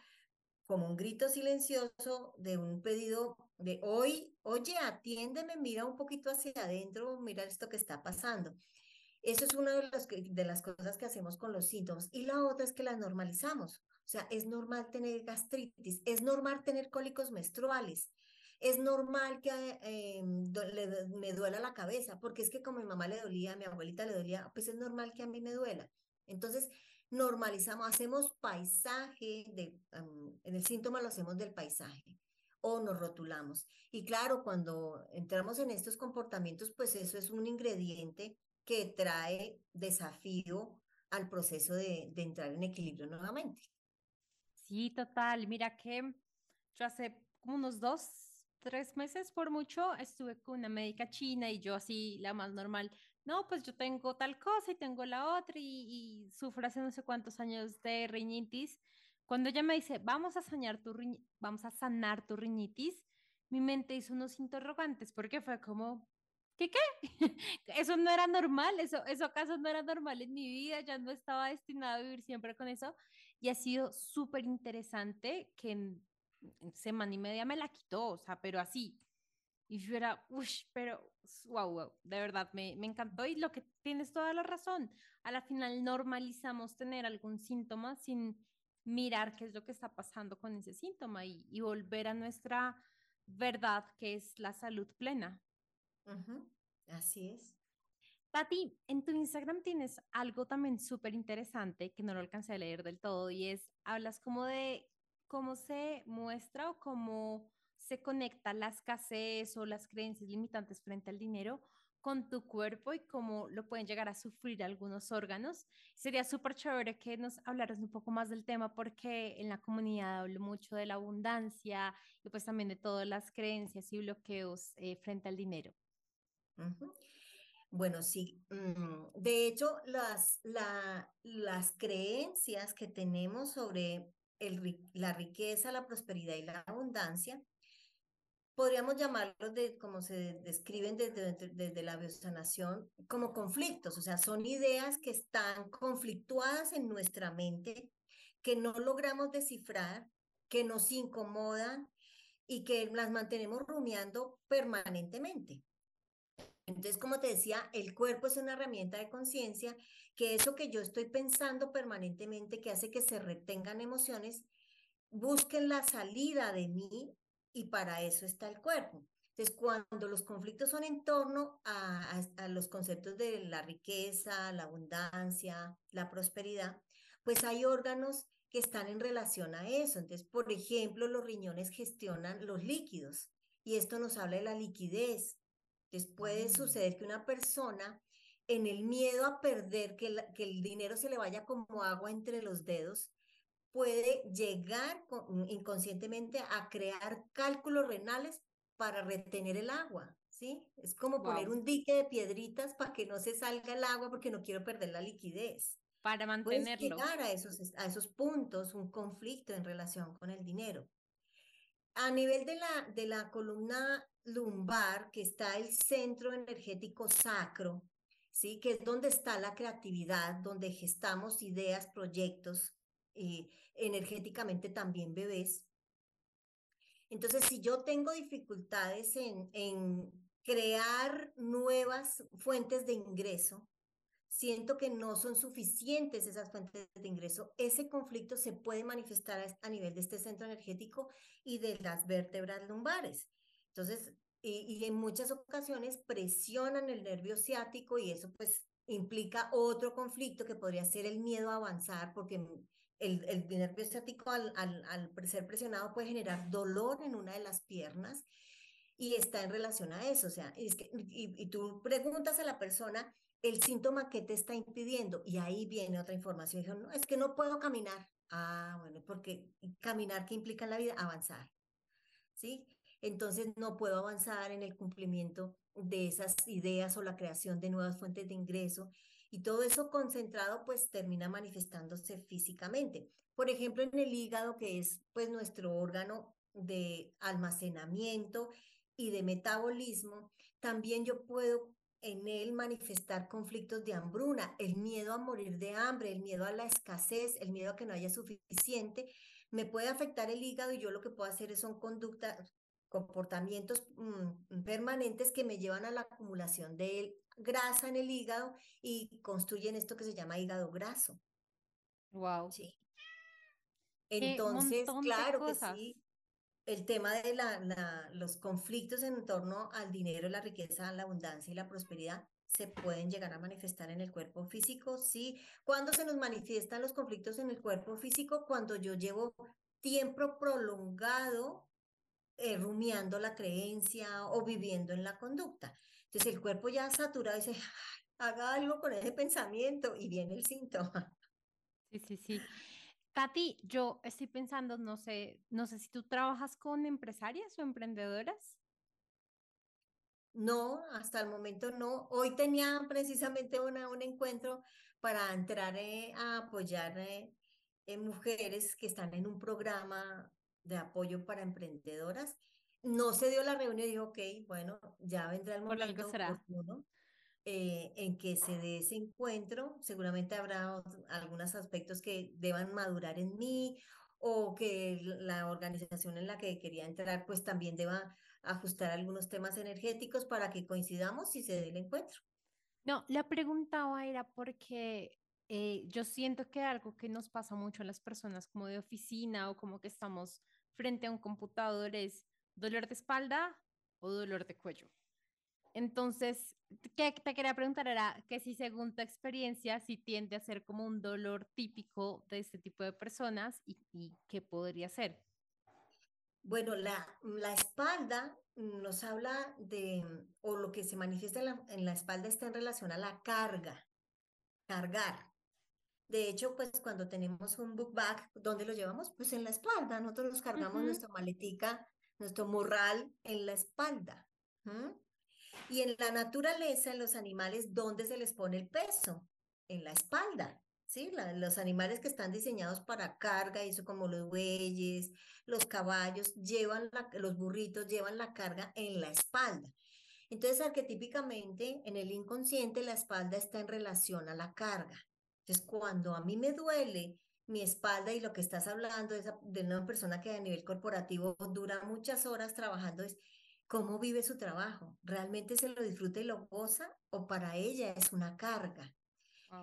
como un grito silencioso de un pedido de hoy, oye, atiéndeme, mira un poquito hacia adentro, mira esto que está pasando. Eso es una de, de las cosas que hacemos con los síntomas. Y la otra es que las normalizamos. O sea, es normal tener gastritis, es normal tener cólicos menstruales, es normal que eh, me duela la cabeza, porque es que como mi mamá le dolía, a mi abuelita le dolía, pues es normal que a mí me duela. Entonces, normalizamos, hacemos paisaje, de, en el síntoma lo hacemos del paisaje o nos rotulamos. Y claro, cuando entramos en estos comportamientos, pues eso es un ingrediente que trae desafío al proceso de, de entrar en equilibrio nuevamente. Sí, total. Mira que yo hace como unos dos, tres meses por mucho estuve con una médica china y yo así, la más normal, no, pues yo tengo tal cosa y tengo la otra y, y sufro hace no sé cuántos años de rinitis. Cuando ella me dice, vamos a sanar tu, vamos a sanar tu rinitis, mi mente hizo unos interrogantes porque fue como, ¿qué qué? eso no era normal, eso, eso acaso no era normal en mi vida, ya no estaba destinado a vivir siempre con eso y ha sido súper interesante que semana y media me la quitó, o sea, pero así. Y yo era, uff, pero wow, wow, de verdad me, me encantó. Y lo que tienes toda la razón, a la final normalizamos tener algún síntoma sin mirar qué es lo que está pasando con ese síntoma y, y volver a nuestra verdad, que es la salud plena. Así es. Tati, en tu Instagram tienes algo también súper interesante que no lo alcancé a leer del todo y es, hablas como de cómo se muestra o cómo se conecta la escasez o las creencias limitantes frente al dinero con tu cuerpo y cómo lo pueden llegar a sufrir algunos órganos. Sería súper chévere que nos hablaras un poco más del tema porque en la comunidad hablo mucho de la abundancia y pues también de todas las creencias y bloqueos eh, frente al dinero. Bueno, sí. Mm, de hecho, las, las creencias que tenemos sobre la riqueza, la prosperidad y la abundancia podríamos llamarlos de, como se describen desde, desde la biosanación, como conflictos, o sea, son ideas que están conflictuadas en nuestra mente, que no logramos descifrar, que nos incomodan y que las mantenemos rumiando permanentemente. Entonces, como te decía, el cuerpo es una herramienta de conciencia, que eso que yo estoy pensando permanentemente, que hace que se retengan emociones, busquen la salida de mí y para eso está el cuerpo. Entonces, cuando los conflictos son en torno a, los conceptos de la riqueza, la abundancia, la prosperidad, pues hay órganos que están en relación a eso. Entonces, por ejemplo, los riñones gestionan los líquidos y esto nos habla de la liquidez. Entonces, puede mm. suceder que una persona en el miedo a perder, que, que el dinero se le vaya como agua entre los dedos, puede llegar inconscientemente a crear cálculos renales para retener el agua, ¿sí? Es como poner un dique de piedritas para que no se salga el agua porque no quiero perder la liquidez. Para mantenerlo. Puedes llegar a esos, a esos puntos, un conflicto en relación con el dinero. A nivel de la, de la columna lumbar, que está el centro energético sacro, ¿sí? Que es donde está la creatividad, donde gestamos ideas, proyectos, y energéticamente también bebés. Entonces, si yo tengo dificultades en, en crear nuevas fuentes de ingreso, siento que no son suficientes esas fuentes de ingreso, ese conflicto se puede manifestar a nivel de este centro energético y de las vértebras lumbares. Entonces, y, y, en muchas ocasiones presionan el nervio ciático y eso pues implica otro conflicto que podría ser el miedo a avanzar porque el, el nervio estático al, al, ser presionado puede generar dolor en una de las piernas y está en relación a eso. O sea, es que, y, y tú preguntas a la persona el síntoma que te está impidiendo y ahí viene otra información. No, es que no puedo caminar. Ah, bueno, porque caminar, ¿qué implica en la vida? Avanzar. ¿Sí? Entonces no puedo avanzar en el cumplimiento de esas ideas o la creación de nuevas fuentes de ingreso y todo eso concentrado pues termina manifestándose físicamente. Por ejemplo, en el hígado, que es pues nuestro órgano de almacenamiento y de metabolismo, también yo puedo en él manifestar conflictos de hambruna, el miedo a morir de hambre, el miedo a la escasez, el miedo a que no haya suficiente, me puede afectar el hígado y yo lo que puedo hacer son conductas, comportamientos mm, permanentes que me llevan a la acumulación de grasa en el hígado y construyen esto que se llama hígado graso. Wow. Sí. Entonces, claro que sí, el tema de los conflictos en torno al dinero, la riqueza, la abundancia y la prosperidad se pueden llegar a manifestar en el cuerpo físico, sí. ¿Cuándo se nos manifiestan los conflictos en el cuerpo físico? Cuando yo llevo tiempo prolongado eh, rumiando la creencia o viviendo en la conducta. Entonces el cuerpo ya saturado dice, haga algo con ese pensamiento y viene el síntoma. Sí, sí, sí. Tati, yo estoy pensando, no sé, no sé si tú trabajas con empresarias o emprendedoras. No, hasta el momento no. Hoy tenía precisamente una, un encuentro para entrar eh, a apoyar eh, mujeres que están en un programa de apoyo para emprendedoras no se dio la reunión y dijo, ok, bueno, ya vendrá el momento oportuno eh, en que se dé ese encuentro. Seguramente habrá algunos aspectos que deban madurar en mí o que la organización en la que quería entrar pues también deba ajustar algunos temas energéticos para que coincidamos y se dé el encuentro. No, la preguntaba era porque eh, yo siento que algo que nos pasa mucho a las personas como de oficina o como que estamos frente a un computador es dolor de espalda o dolor de cuello. Entonces, ¿qué te quería preguntar era que si según tu experiencia, si tiende a ser como un dolor típico de este tipo de personas y, y qué podría ser. Bueno, la, la, espalda nos habla de, o lo que se manifiesta en la, en la espalda está en relación a la carga, cargar. De hecho, pues cuando tenemos un book bag, ¿dónde lo llevamos? Pues en la espalda. Nosotros nos cargamos nuestra maletica, nuestro morral en la espalda. Y en la naturaleza, en los animales, ¿dónde se les pone el peso? En la espalda. ¿sí? los animales que están diseñados para carga, eso como los bueyes, los caballos, llevan los burritos llevan la carga en la espalda. Entonces, arquetípicamente, en el inconsciente, la espalda está en relación a la carga. Entonces, cuando a mí me duele mi espalda y lo que estás hablando es de una persona que a nivel corporativo dura muchas horas trabajando, es cómo vive su trabajo. ¿Realmente se lo disfruta y lo goza o para ella es una carga?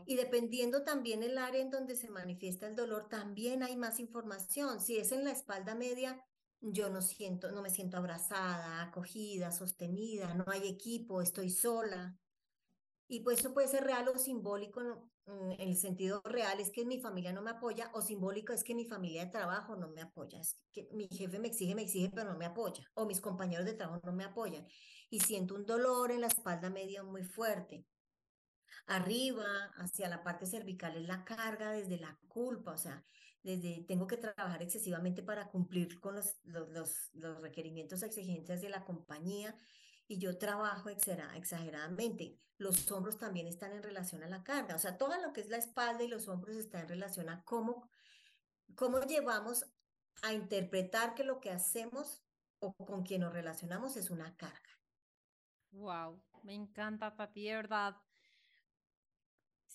Y dependiendo también el área en donde se manifiesta el dolor, también hay más información. Si es en la espalda media, yo no siento, no me siento abrazada, acogida, sostenida, no hay equipo, estoy sola. Y pues eso puede ser real o simbólico, mm, en el sentido real es que mi familia no me apoya, o simbólico es que mi familia de trabajo no me apoya, es que mi jefe me exige, me exige, pero no me apoya, o mis compañeros de trabajo no me apoyan. Y siento un dolor en la espalda media muy fuerte. Arriba, hacia la parte cervical, es la carga desde la culpa, o sea, desde tengo que trabajar excesivamente para cumplir con los, los, los, requerimientos, exigencias de la compañía y yo trabajo exageradamente. Los hombros también están en relación a la carga, o sea, todo lo que es la espalda y los hombros está en relación a cómo, cómo llevamos a interpretar que lo que hacemos o con quien nos relacionamos es una carga. Wow, me encanta, Tati, de verdad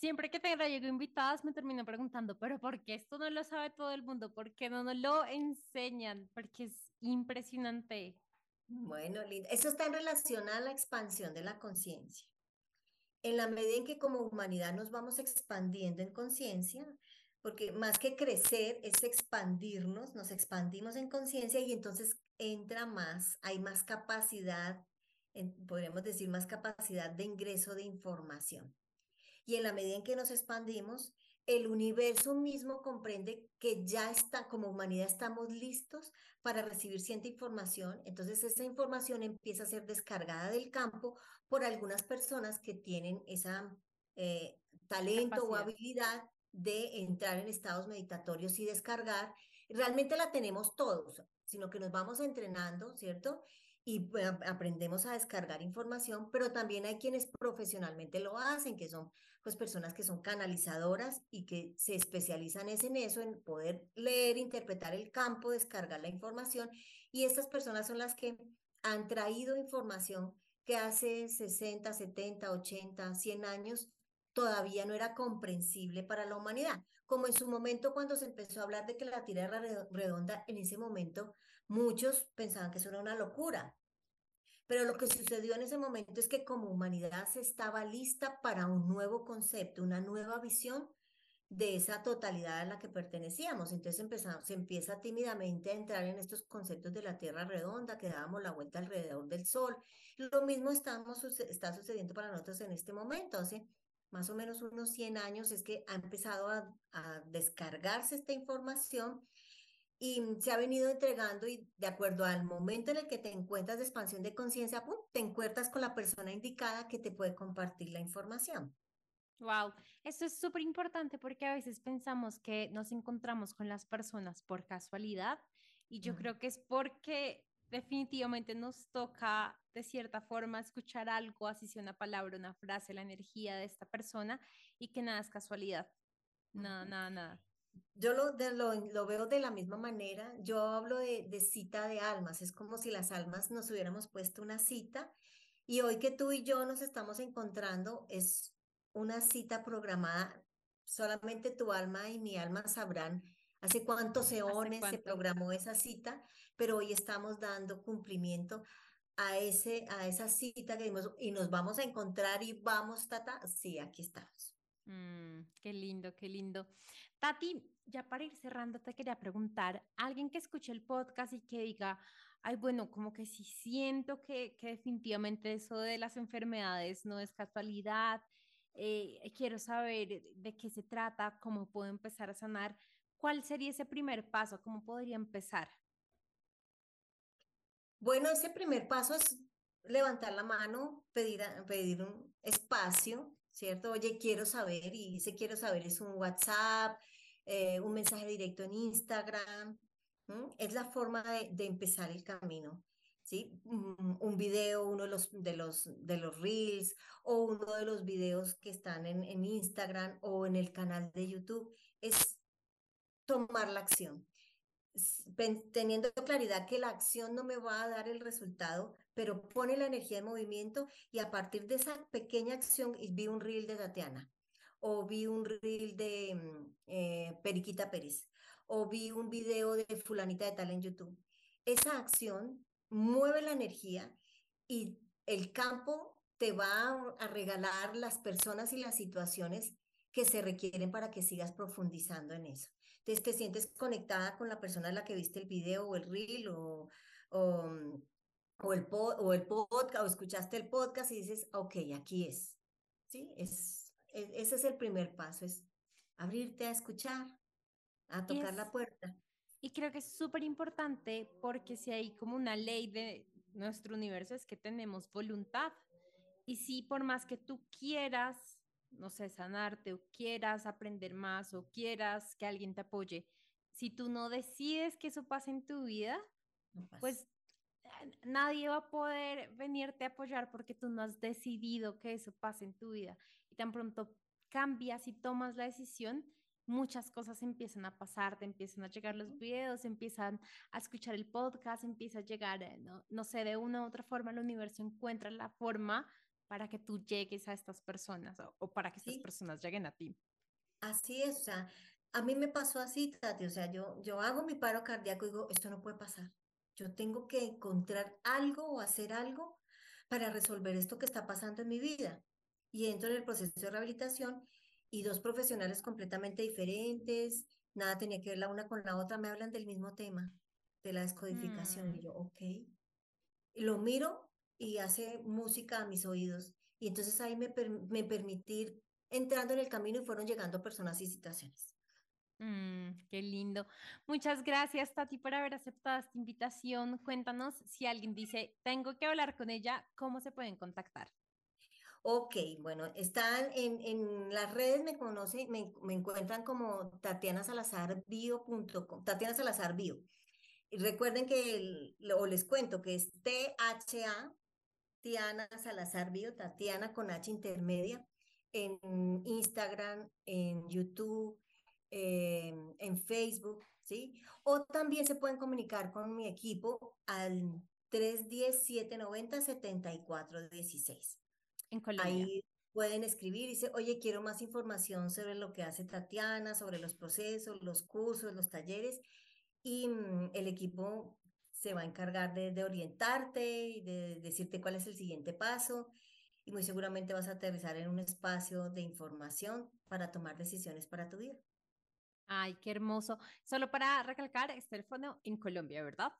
siempre que te traigo invitadas me termino preguntando, pero ¿por qué esto no lo sabe todo el mundo? ¿Por qué no nos lo enseñan? Porque es impresionante. Bueno, Linda, eso está en relación a la expansión de la conciencia. En la medida en que como humanidad nos vamos expandiendo en conciencia, porque más que crecer es expandirnos, nos expandimos en conciencia y entonces entra más, hay más capacidad, podríamos decir más capacidad de ingreso de información. Y en la medida en que nos expandimos, el universo mismo comprende que ya está, como humanidad estamos listos para recibir cierta información. Entonces esa información empieza a ser descargada del campo por algunas personas que tienen esa eh, talento o habilidad de entrar en estados meditatorios y descargar. Realmente la tenemos todos, sino que nos vamos entrenando, ¿cierto? Y aprendemos a descargar información, pero también hay quienes profesionalmente lo hacen, que son pues personas que son canalizadoras y que se especializan en eso, en poder leer, interpretar el campo, descargar la información, y estas personas son las que han traído información que hace 60, 70, 80, 100 años todavía no era comprensible para la humanidad. Como en su momento cuando se empezó a hablar de que la Tierra era redonda, en ese momento muchos pensaban que eso era una locura. Pero lo que sucedió en ese momento es que como humanidad se estaba lista para un nuevo concepto, una nueva visión de esa totalidad a la que pertenecíamos. Entonces empezamos, se empieza tímidamente a entrar en estos conceptos de la Tierra redonda, que dábamos la vuelta alrededor del Sol. Lo mismo estamos, está sucediendo para nosotros en este momento. Hace más o menos unos 100 años es que ha empezado a, a descargarse esta información y se ha venido entregando y de acuerdo al momento en el que te encuentras de expansión de conciencia, te encuentras con la persona indicada que te puede compartir la información. Wow, eso es súper importante porque a veces pensamos que nos encontramos con las personas por casualidad y yo creo que es porque definitivamente nos toca de cierta forma escuchar algo, así sea una palabra, una frase, la energía de esta persona y que nada es casualidad. Nada, nada, nada. Yo lo, lo, veo de la misma manera. Yo hablo de, de, cita de almas. Es como si las almas nos hubiéramos puesto una cita y hoy que tú y yo nos estamos encontrando es una cita programada. Solamente tu alma y mi alma sabrán hace cuántos eones se programó esa cita, pero hoy estamos dando cumplimiento a, ese, a esa cita que dimos y nos vamos a encontrar y vamos, tata. Sí, aquí estamos. Mm, qué lindo, qué lindo. Tati, ya para ir cerrando, te quería preguntar, alguien que escuche el podcast y que diga, ay, bueno, como que sí siento que, que definitivamente eso de las enfermedades no es casualidad, eh, quiero saber de qué se trata, cómo puedo empezar a sanar, ¿cuál sería ese primer paso? ¿Cómo podría empezar? Bueno, ese primer paso es levantar la mano, pedir, pedir un espacio, ¿cierto? Oye, quiero saber, y ese quiero saber es un WhatsApp, eh, un mensaje directo en Instagram. Es la forma de, de, empezar el camino. ¿Sí? Un, un video, uno de los, de, los, de los reels o uno de los videos que están en, en Instagram o en el canal de YouTube, es tomar la acción teniendo claridad que la acción no me va a dar el resultado, pero pone la energía en movimiento y a partir de esa pequeña acción vi un reel de Tatiana o vi un reel de mm, eh, Periquita Pérez o vi un video de fulanita de tal en YouTube. Esa acción mueve la energía y el campo te va a regalar las personas y las situaciones que se requieren para que sigas profundizando en eso. Entonces te sientes conectada con la persona a la que viste el video o el reel o, o, o el, o el podcast o escuchaste el podcast y dices, ok, aquí es. ¿Sí? Es, es ese es el primer paso, es abrirte a escuchar, a tocar la puerta. Y creo que es súper importante porque si hay como una ley de nuestro universo es que tenemos voluntad. Y si por más que tú quieras no sé, sanarte o quieras aprender más o quieras que alguien te apoye, si tú no decides que eso pase en tu vida, pues eh, nadie va a poder venirte a apoyar porque tú no has decidido que eso pase en tu vida. Y tan pronto cambias y tomas la decisión, muchas cosas empiezan a pasar, te empiezan a llegar los videos, empiezan a escuchar el podcast, empieza a llegar, eh, no, no sé, de una u otra forma el universo encuentra la forma para que tú llegues a estas personas o, para que estas personas lleguen a ti. Así es, o sea, a mí me pasó así, Tati, o sea, yo, yo hago mi paro cardíaco y digo, esto no puede pasar. Yo tengo que encontrar algo o hacer algo para resolver esto que está pasando en mi vida. Y entro en el proceso de rehabilitación y dos profesionales completamente diferentes, nada tenía que ver la una con la otra, me hablan del mismo tema, de la descodificación. Y mm. yo, ok. Y lo miro y hace música a mis oídos. Y entonces ahí me, me permití entrando en el camino y fueron llegando personas y situaciones. Mm, qué lindo. Muchas gracias, Tati, por haber aceptado esta invitación. Cuéntanos si alguien dice, tengo que hablar con ella, ¿cómo se pueden contactar? Ok, bueno, están en, en las redes, me conocen, me, me encuentran como Tatiana Salazar Bio.com, Tatiana Salazar Bio. Y recuerden que, o les cuento que es T-H-A Tatiana Salazar Bio, Tatiana con H intermedia, en Instagram, en YouTube, en Facebook, ¿sí? O también se pueden comunicar con mi equipo al 310-790-7416. En Colombia. Ahí pueden escribir y decir, oye, quiero más información sobre lo que hace Tatiana, sobre los procesos, los cursos, los talleres. Y mm, el equipo se va a encargar de, orientarte y de decirte cuál es el siguiente paso y muy seguramente vas a aterrizar en un espacio de información para tomar decisiones para tu vida. Ay, qué hermoso. Solo para recalcar, es teléfono en Colombia, ¿verdad?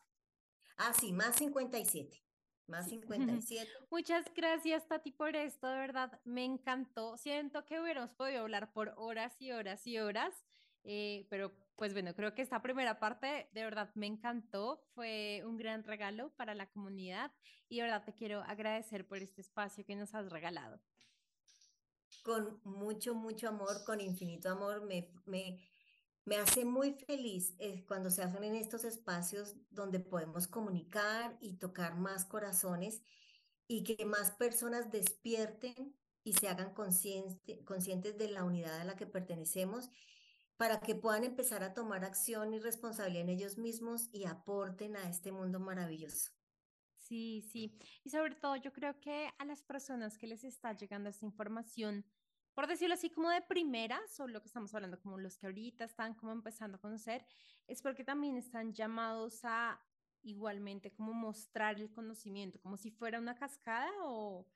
Ah, sí, más 57. Más 57. Muchas gracias, Tati, por esto. De verdad, me encantó. Siento que hubiéramos podido hablar por horas y horas y horas. Eh, pero pues bueno, creo que esta primera parte de verdad me encantó, fue un gran regalo para la comunidad y de verdad te quiero agradecer por este espacio que nos has regalado. Con mucho, mucho amor, con infinito amor, me, me, me hace muy feliz eh, cuando se hacen en estos espacios donde podemos comunicar y tocar más corazones y que más personas despierten y se hagan conscientes de la unidad a la que pertenecemos para que puedan empezar a tomar acción y responsabilidad en ellos mismos y aporten a este mundo maravilloso. Sí, sí. Y sobre todo yo creo que a las personas que les está llegando esta información, por decirlo así como de primera, sobre lo que estamos hablando, como los que ahorita están como empezando a conocer, es porque también están llamados a igualmente como mostrar el conocimiento, como si fuera una cascada o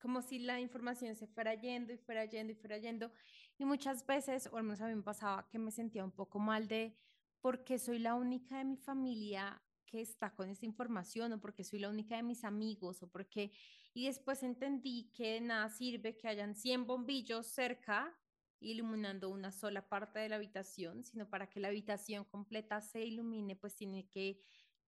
como si la información se fuera yendo y fuera yendo y fuera yendo. Y muchas veces, o al menos a mí me pasaba que me sentía un poco mal de porque soy la única de mi familia que está con esta información o porque soy la única de mis amigos o porque... Y después entendí que nada sirve que hayan 100 bombillos cerca iluminando una sola parte de la habitación, sino para que la habitación completa se ilumine, pues tiene que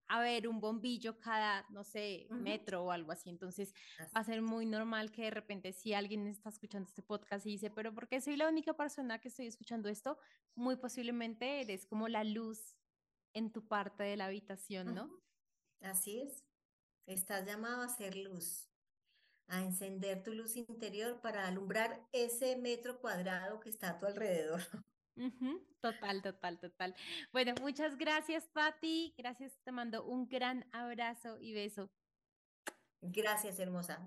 haber un bombillo cada, no sé, metro o algo así. Entonces va a ser muy normal que de repente si alguien está escuchando este podcast y dice, pero ¿por qué soy la única persona que estoy escuchando esto? Muy posiblemente eres como la luz en tu parte de la habitación, ¿no? Así es. Estás llamado a ser luz a encender tu luz interior para alumbrar ese metro cuadrado que está a tu alrededor. Total, total, total. Bueno, muchas gracias, Patti. Gracias, te mando un gran abrazo y beso. Gracias, hermosa.